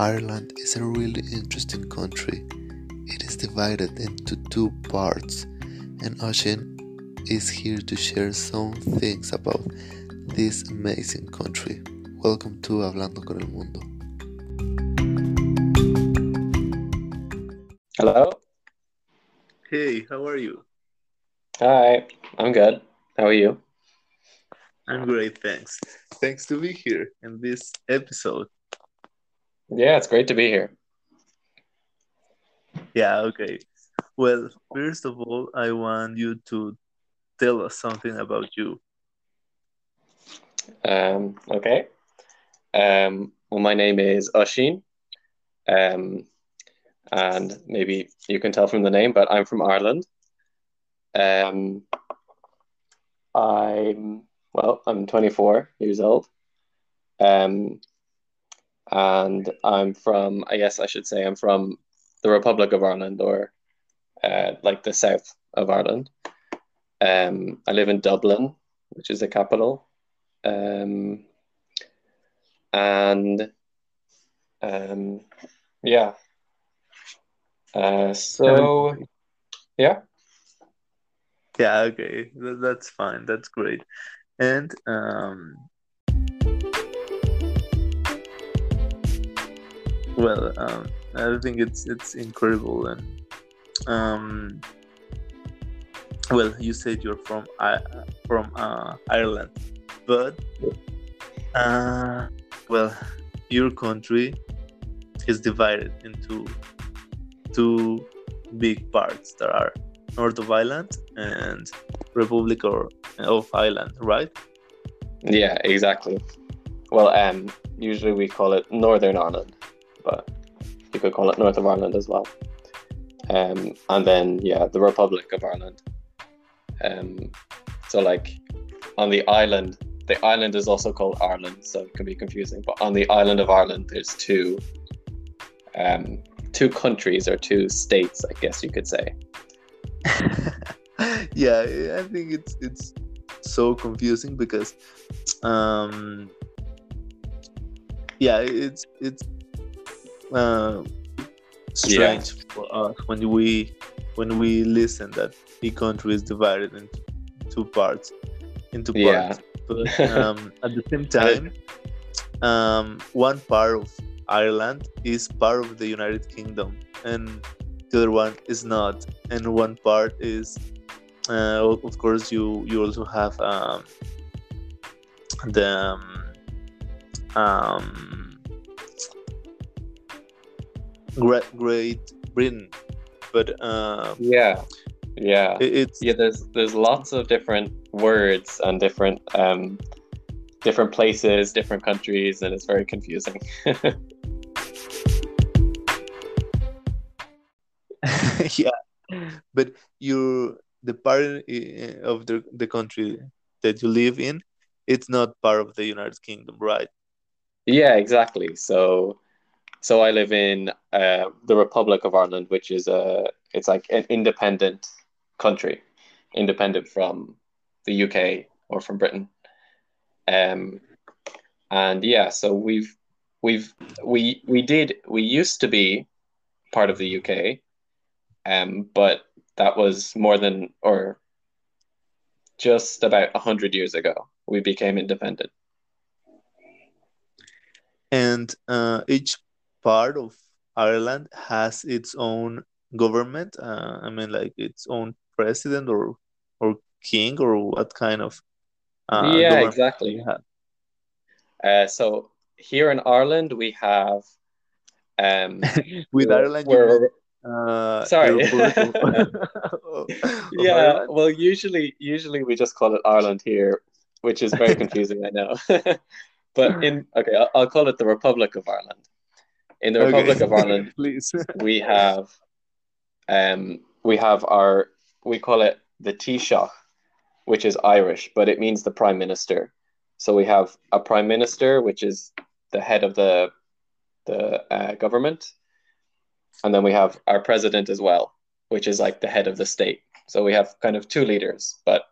Ireland is a really interesting country. It is divided into two parts, and Oshin is here to share some things about this amazing country. Welcome to Hablando con el Mundo. Hello. Hey, how are you? Hi, I'm good. How are you? I'm great, thanks. Thanks to be here in this episode. Yeah, it's great to be here. Yeah, okay. Well, first of all, I want you to tell us something about you. Um, okay. Um, well, my name is Oshin. Um, and maybe you can tell from the name, but I'm from Ireland. Um, I'm well, I'm 24 years old. Um, and I'm from, I guess I should say, I'm from the Republic of Ireland or uh, like the south of Ireland. Um, I live in Dublin, which is the capital. Um, and um, yeah. Uh, so, yeah. Yeah, okay. That's fine. That's great. And um, well, um, I think it's it's incredible and um, well, you said you're from uh, from uh, Ireland, but uh, well, your country is divided into two big parts. There are North of Ireland and Republic or, of Ireland, right? Yeah, exactly. Well, um, usually we call it Northern Ireland, but you could call it North of Ireland as well. Um, and then yeah, the Republic of Ireland. Um, so like on the island, the island is also called Ireland, so it can be confusing. But on the island of Ireland, there's two, um, two countries or two states, I guess you could say. yeah, I think it's it's so confusing because, um, yeah, it's it's uh, strange yeah. for us when we when we listen that the country is divided into two parts into parts. Yeah. But um, at the same time, um, one part of Ireland is part of the United Kingdom, and the other one is not, and one part is, uh, of course, you you also have um, the um, um, Great Great Britain, but uh, yeah, yeah, it, it's yeah. There's there's lots of different words and different um, different places, different countries, and it's very confusing. yeah, but you the part of the the country that you live in, it's not part of the United Kingdom, right? Yeah, exactly. So, so I live in uh, the Republic of Ireland, which is a it's like an independent country, independent from the UK or from Britain. Um, and yeah, so we've we've we we did we used to be part of the UK, um, but that was more than or just about hundred years ago. We became independent. And uh, each part of Ireland has its own government. Uh, I mean, like its own president or or king or what kind of uh, yeah exactly uh, so here in ireland we have um with ireland we're, uh, Sorry. yeah. Well, usually, usually we just call it Ireland here, which is very confusing. I know. but in okay, I'll, I'll, call it the Republic of Ireland. In the Republic okay. of Ireland, please, we have, um, we have our we call it the Taoiseach, which is Irish, but it means the Prime Minister. So we have a Prime Minister, which is the head of the the uh, government, and then we have our president as well, which is like the head of the state. So we have kind of two leaders, but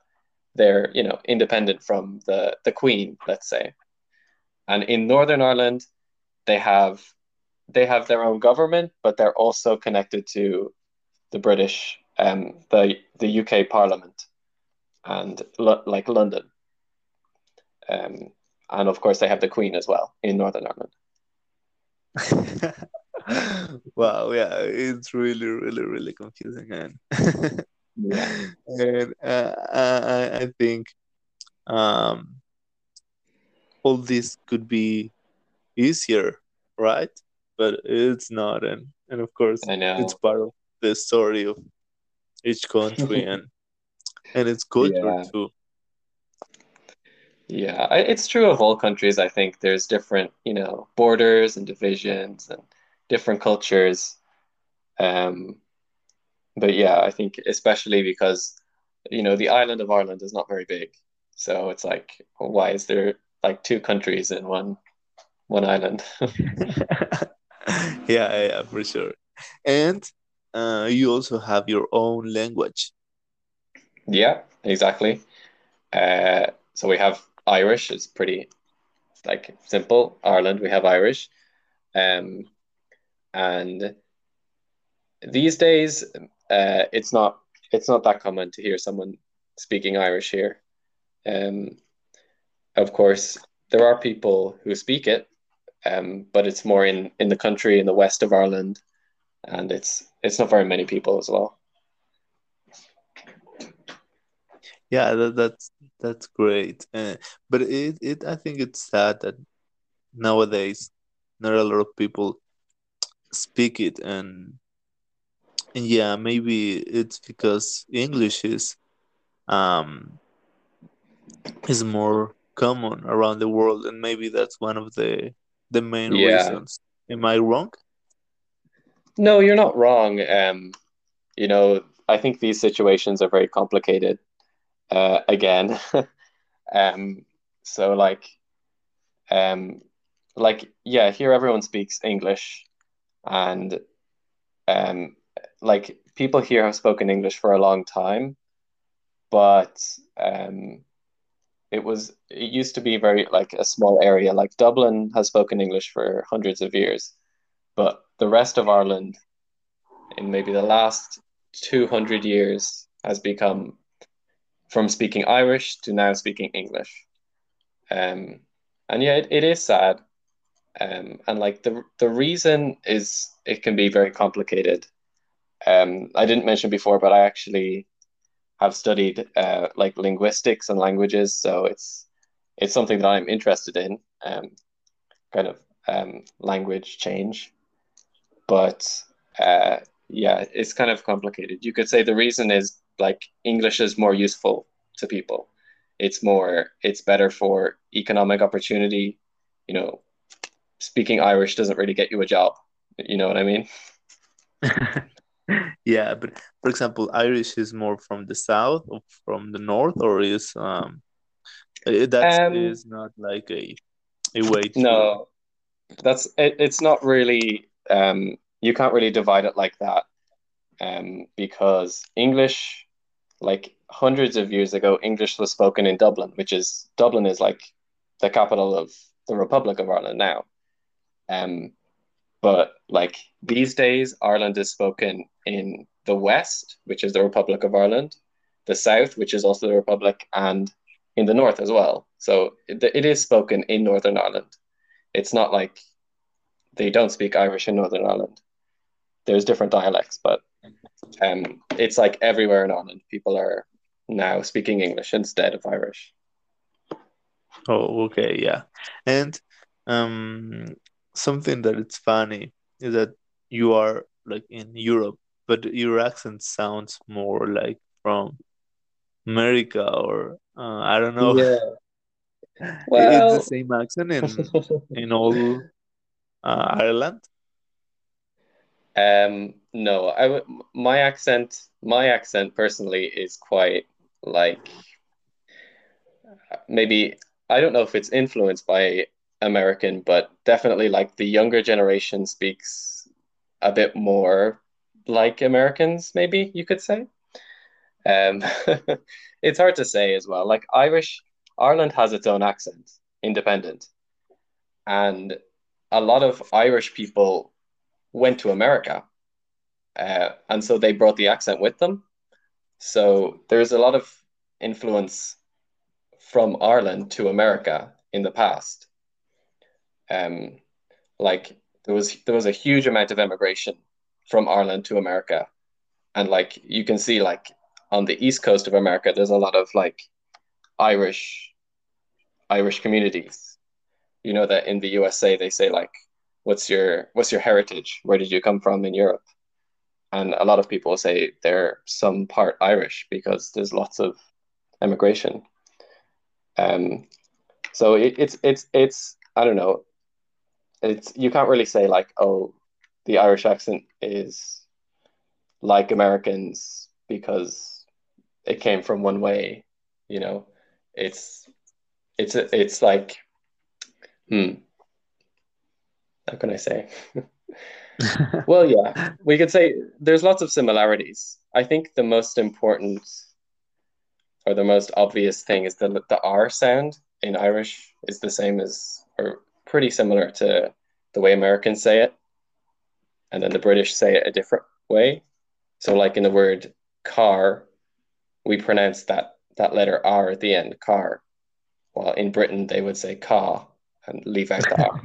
they're you know independent from the the Queen, let's say. And in Northern Ireland, they have they have their own government, but they're also connected to the British, um, the the UK Parliament, and lo- like London. Um, and of course, they have the Queen as well in Northern Ireland. wow, yeah, it's really, really, really confusing, and yeah, and uh, I, I think um, all this could be easier, right? But it's not, and and of course, I know it's part of the story of each country and and its culture yeah. too. Yeah, it's true of all countries. I think there's different, you know, borders and divisions and different cultures. Um, but yeah, I think especially because, you know, the island of Ireland is not very big, so it's like, why is there like two countries in one one island? yeah, yeah, for sure. And uh, you also have your own language. Yeah, exactly. Uh, so we have Irish. It's pretty like simple. Ireland, we have Irish, um, and these days, uh, it's not it's not that common to hear someone speaking Irish here. Um, of course, there are people who speak it, um, but it's more in in the country in the west of Ireland, and it's it's not very many people as well. Yeah, that, that's that's great. Uh, but it, it I think it's sad that nowadays not a lot of people speak it and and yeah maybe it's because english is um is more common around the world and maybe that's one of the the main yeah. reasons am i wrong no you're not wrong um you know i think these situations are very complicated uh, again. um, so like, um, like yeah, here everyone speaks English, and um, like people here have spoken English for a long time, but um, it was it used to be very like a small area. Like Dublin has spoken English for hundreds of years, but the rest of Ireland, in maybe the last two hundred years, has become from speaking Irish to now speaking English. Um, and yeah, it, it is sad. Um, and like the the reason is it can be very complicated. Um, I didn't mention before, but I actually have studied uh, like linguistics and languages, so it's it's something that I'm interested in, um, kind of um, language change. But uh, yeah, it's kind of complicated. You could say the reason is like English is more useful to people. It's more, it's better for economic opportunity. You know, speaking Irish doesn't really get you a job. You know what I mean? yeah, but for example, Irish is more from the south or from the north, or is um eh, that um, is not like a a way to no that's it, it's not really um you can't really divide it like that um because english like hundreds of years ago, English was spoken in Dublin, which is Dublin is like the capital of the Republic of Ireland now. Um, but like these days, Ireland is spoken in the West, which is the Republic of Ireland, the South, which is also the Republic, and in the North as well. So it, it is spoken in Northern Ireland. It's not like they don't speak Irish in Northern Ireland. There's different dialects, but um, it's like everywhere in Ireland, people are now speaking English instead of Irish. Oh, okay, yeah, and um, something that it's funny is that you are like in Europe, but your accent sounds more like from America or uh, I don't know. Yeah. Well, it's the same accent in in all uh, Ireland. Um, no, I would. My accent, my accent personally is quite like maybe I don't know if it's influenced by American, but definitely like the younger generation speaks a bit more like Americans. Maybe you could say. Um, it's hard to say as well. Like Irish, Ireland has its own accent, independent, and a lot of Irish people went to America, uh, and so they brought the accent with them. So there's a lot of influence from Ireland to America in the past. Um, like there was there was a huge amount of immigration from Ireland to America, and like you can see like on the east coast of America, there's a lot of like Irish Irish communities. You know that in the USA they say like, "What's your what's your heritage? Where did you come from in Europe?" And a lot of people say they're some part Irish because there's lots of immigration. Um, so it, it's it's it's I don't know. It's you can't really say like, oh, the Irish accent is like Americans because it came from one way. You know, it's it's it's like, hmm. How can I say? well, yeah, we could say there's lots of similarities. I think the most important or the most obvious thing is the the R sound in Irish is the same as or pretty similar to the way Americans say it, and then the British say it a different way. So, like in the word car, we pronounce that that letter R at the end, car, while in Britain they would say car and leave out the R.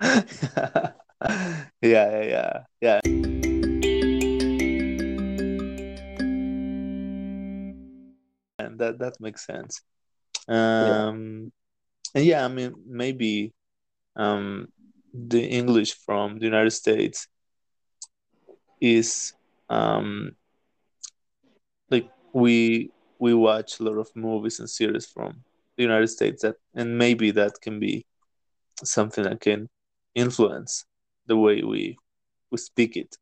yeah, yeah, yeah. And that that makes sense. Um, yeah. and yeah, I mean maybe um, the English from the United States is um, like we we watch a lot of movies and series from the United States that and maybe that can be something that can influence the way we we speak it.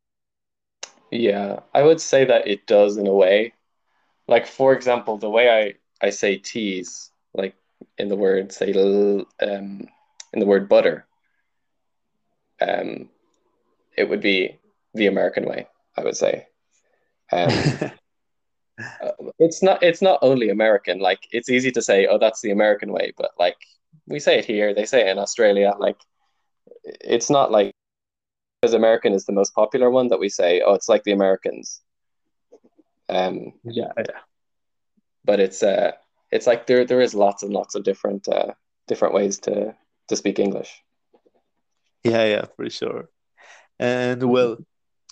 Yeah, I would say that it does in a way. Like for example, the way I I say teas, like in the word say um in the word butter, um, it would be the American way. I would say. Um, it's not. It's not only American. Like it's easy to say, "Oh, that's the American way," but like we say it here, they say it in Australia. Like it's not like because American is the most popular one that we say, "Oh, it's like the Americans." Um, yeah, yeah. But it's uh, it's like there there is lots and lots of different uh, different ways to to speak English. Yeah, yeah, for sure. And well,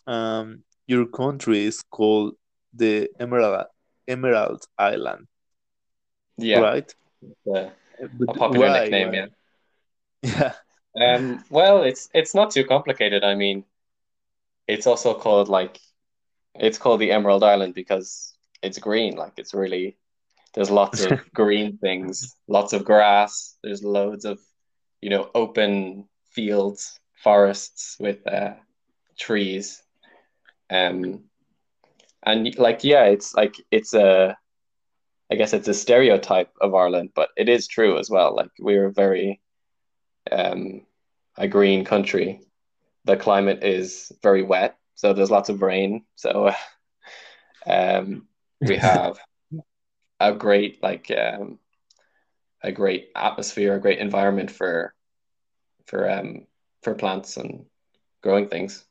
um, your country is called the Emerald Emerald Island. Yeah. Right. Yeah. a popular why, nickname, why? yeah. Yeah. Um. Well, it's it's not too complicated. I mean, it's also called like, it's called the Emerald Island because it's green. Like it's really, there's lots of green things, lots of grass. There's loads of, you know, open fields, forests with uh, trees. Um, and like, yeah, it's like, it's a, I guess it's a stereotype of Ireland, but it is true as well. Like we're very, um, a green country. The climate is very wet, so there's lots of rain. So, um, we have a great like um, a great atmosphere, a great environment for for um for plants and growing things.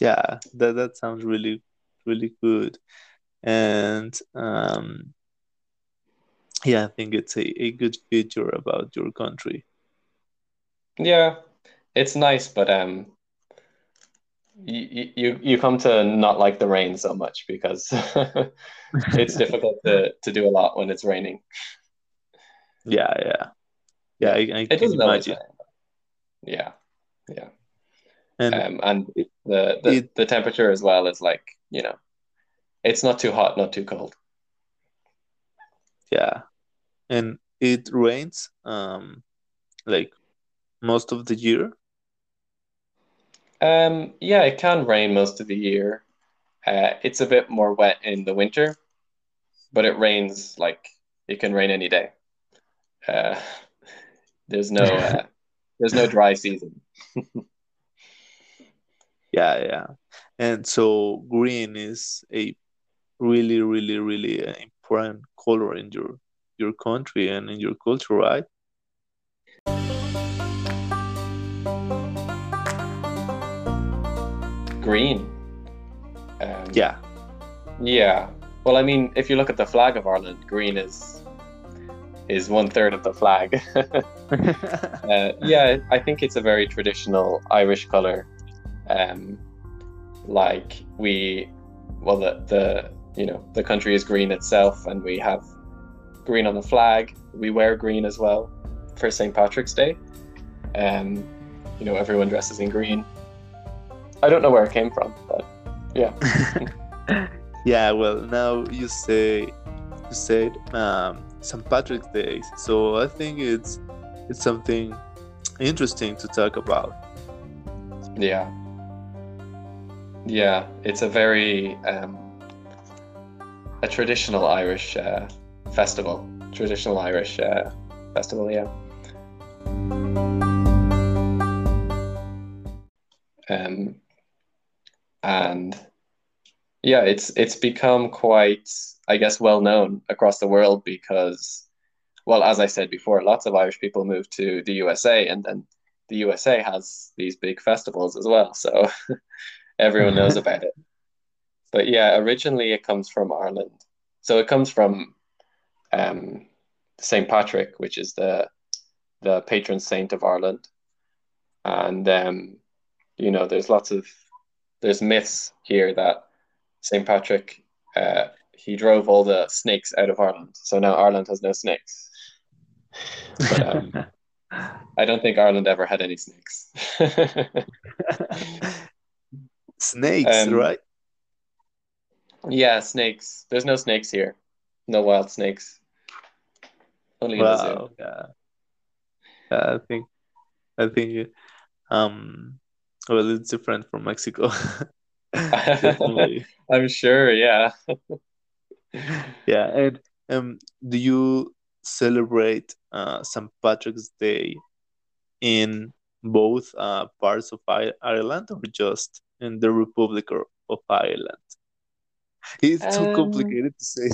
Yeah, that that sounds really really good, and um, yeah, I think it's a, a good feature about your country. Yeah, it's nice, but um, you you you come to not like the rain so much because it's difficult to to do a lot when it's raining. Yeah, yeah. Yeah, I, I it can imagine. Yeah, yeah. And, um, and the the, it, the temperature as well is like you know, it's not too hot, not too cold. Yeah, and it rains um, like most of the year. Um, yeah, it can rain most of the year. Uh, it's a bit more wet in the winter, but it rains like it can rain any day. Uh, there's no uh, there's no dry season. yeah, yeah, and so green is a really, really, really uh, important color in your your country and in your culture, right? Green. Um, yeah. Yeah. Well, I mean, if you look at the flag of Ireland, green is is one third of the flag. uh, yeah, I think it's a very traditional Irish color. Um, like we, well, the the you know the country is green itself, and we have green on the flag. We wear green as well for St. Patrick's Day. Um, you know, everyone dresses in green. I don't know where it came from, but yeah. yeah, well, now you say you said um, St. Patrick's Day, so I think it's it's something interesting to talk about. Yeah. Yeah, it's a very um, a traditional Irish uh, festival. Traditional Irish uh, festival, yeah. And yeah, it's it's become quite, I guess, well known across the world because, well, as I said before, lots of Irish people move to the USA, and then the USA has these big festivals as well, so everyone knows about it. But yeah, originally it comes from Ireland, so it comes from um, Saint Patrick, which is the the patron saint of Ireland, and um, you know, there's lots of there's myths here that St. Patrick uh, he drove all the snakes out of Ireland, so now Ireland has no snakes. But, um, I don't think Ireland ever had any snakes. snakes, um, right? Yeah, snakes. There's no snakes here. No wild snakes. Only wow, Yeah. yeah. I think I think um well, it's different from Mexico. I'm sure, yeah. yeah, and um, do you celebrate uh, St. Patrick's Day in both uh, parts of Ireland or just in the Republic of Ireland? It's um, too complicated to say.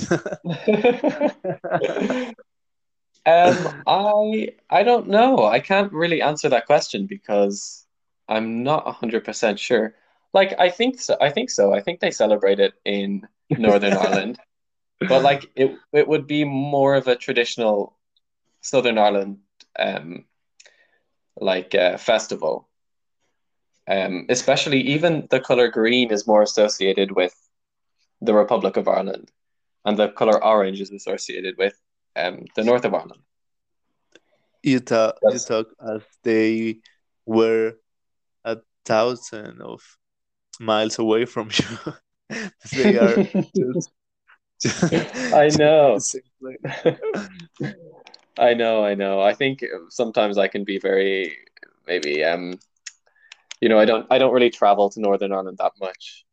um, I I don't know. I can't really answer that question because I'm not hundred percent sure. Like I think so. I think so. I think they celebrate it in Northern Ireland, but like it, it would be more of a traditional Southern Ireland, um, like uh, festival. Um, especially even the color green is more associated with the Republic of Ireland, and the color orange is associated with um, the north of Ireland. You talk, you as they were thousand of miles away from you. they are just, just I know. I know, I know. I think sometimes I can be very maybe um you know, I don't I don't really travel to Northern Ireland that much.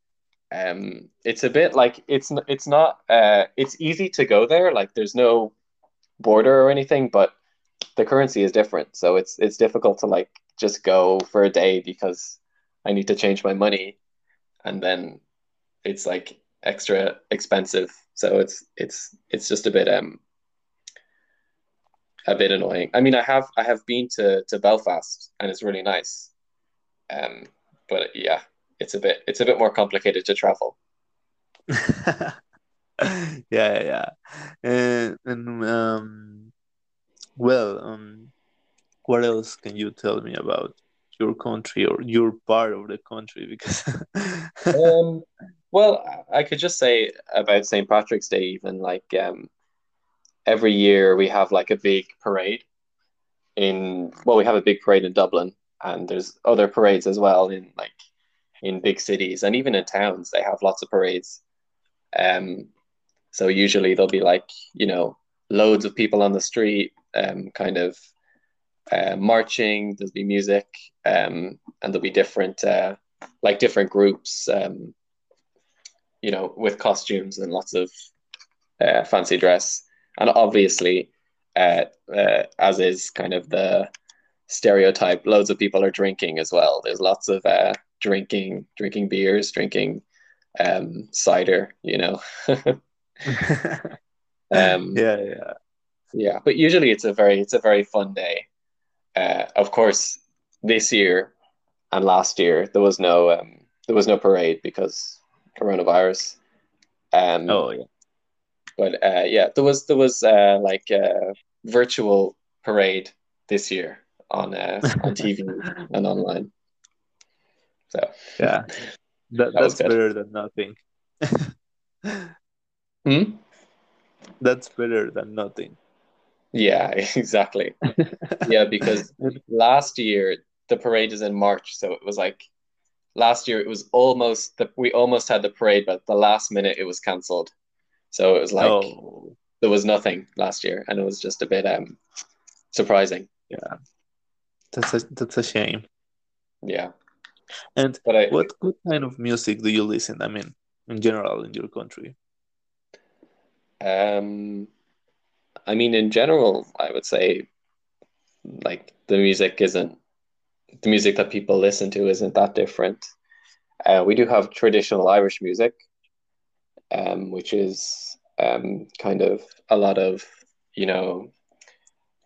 Um it's a bit like it's it's not uh it's easy to go there, like there's no border or anything, but the currency is different. So it's it's difficult to like just go for a day because I need to change my money, and then it's like extra expensive. So it's it's it's just a bit um a bit annoying. I mean, I have I have been to to Belfast and it's really nice, um, but yeah, it's a bit it's a bit more complicated to travel. yeah, yeah, and, and um, well, um, what else can you tell me about your country or your part of the country because um, well i could just say about st patrick's day even like um, every year we have like a big parade in well we have a big parade in dublin and there's other parades as well in like in big cities and even in towns they have lots of parades. Um so usually there'll be like you know loads of people on the street um kind of uh, marching, there'll be music, um, and there'll be different, uh, like different groups, um, you know, with costumes and lots of uh, fancy dress. And obviously, uh, uh, as is kind of the stereotype, loads of people are drinking as well. There's lots of uh, drinking, drinking beers, drinking um, cider, you know. um, yeah, yeah, yeah. But usually, it's a very, it's a very fun day uh, of course, this year and last year there was no um, there was no parade because coronavirus. Um, oh yeah. But uh, yeah, there was there was uh, like a virtual parade this year on uh, on TV and online. So yeah, that, that that's better than nothing. hmm? That's better than nothing. Yeah, exactly. yeah, because last year the parade is in March, so it was like last year it was almost the, we almost had the parade, but the last minute it was cancelled. So it was like oh. there was nothing last year, and it was just a bit um surprising. Yeah, that's a that's a shame. Yeah. And but I, what what kind of music do you listen? I mean, in general, in your country. Um, I mean, in general, I would say, like the music isn't the music that people listen to isn't that different. Uh, we do have traditional Irish music, um, which is um, kind of a lot of, you know,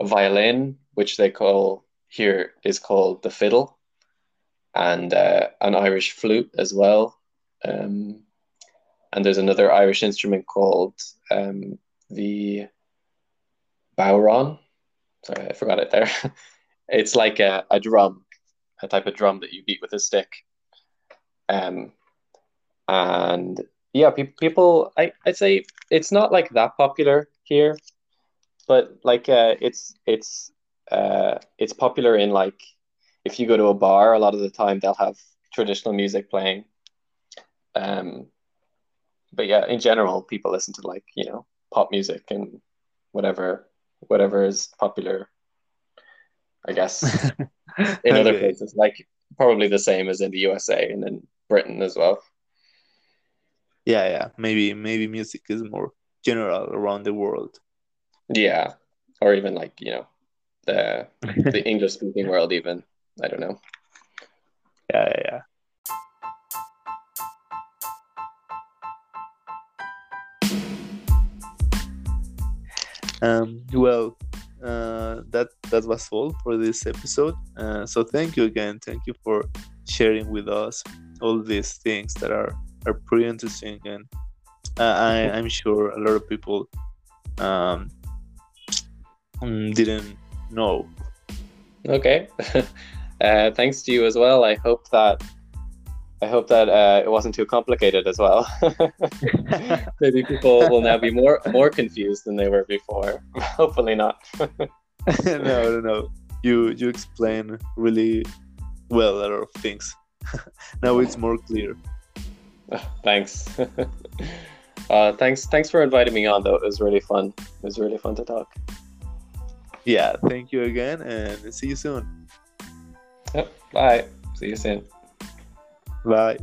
a violin, which they call here is called the fiddle, and uh, an Irish flute as well. Um, and there's another Irish instrument called um, the bodhrán. Sorry, I forgot it there. it's like a, a drum, a type of drum that you beat with a stick. Um, and yeah, pe- people, I, I'd say it's not like that popular here, but like uh, it's it's uh, it's popular in like if you go to a bar, a lot of the time they'll have traditional music playing. Um, but yeah, in general, people listen to like you know pop music and whatever whatever is popular. I guess in other places, like probably the same as in the USA and in Britain as well. Yeah, yeah. Maybe maybe music is more general around the world. Yeah, or even like you know the the English speaking world. Even I don't know. Yeah, yeah, yeah, Um, well, uh, that that was all for this episode. Uh, so thank you again. Thank you for sharing with us all these things that are are pretty interesting, and uh, I, I'm sure a lot of people um, mm, didn't know. Okay. uh, thanks to you as well. I hope that I hope that uh, it wasn't too complicated as well. Maybe people will now be more more confused than they were before. Hopefully not. no, no, no. You you explain really well a lot of things. now it's more clear. Thanks. Uh, thanks thanks for inviting me on though. It was really fun. It was really fun to talk. Yeah, thank you again and see you soon. Yep. Bye. See you soon. Bye.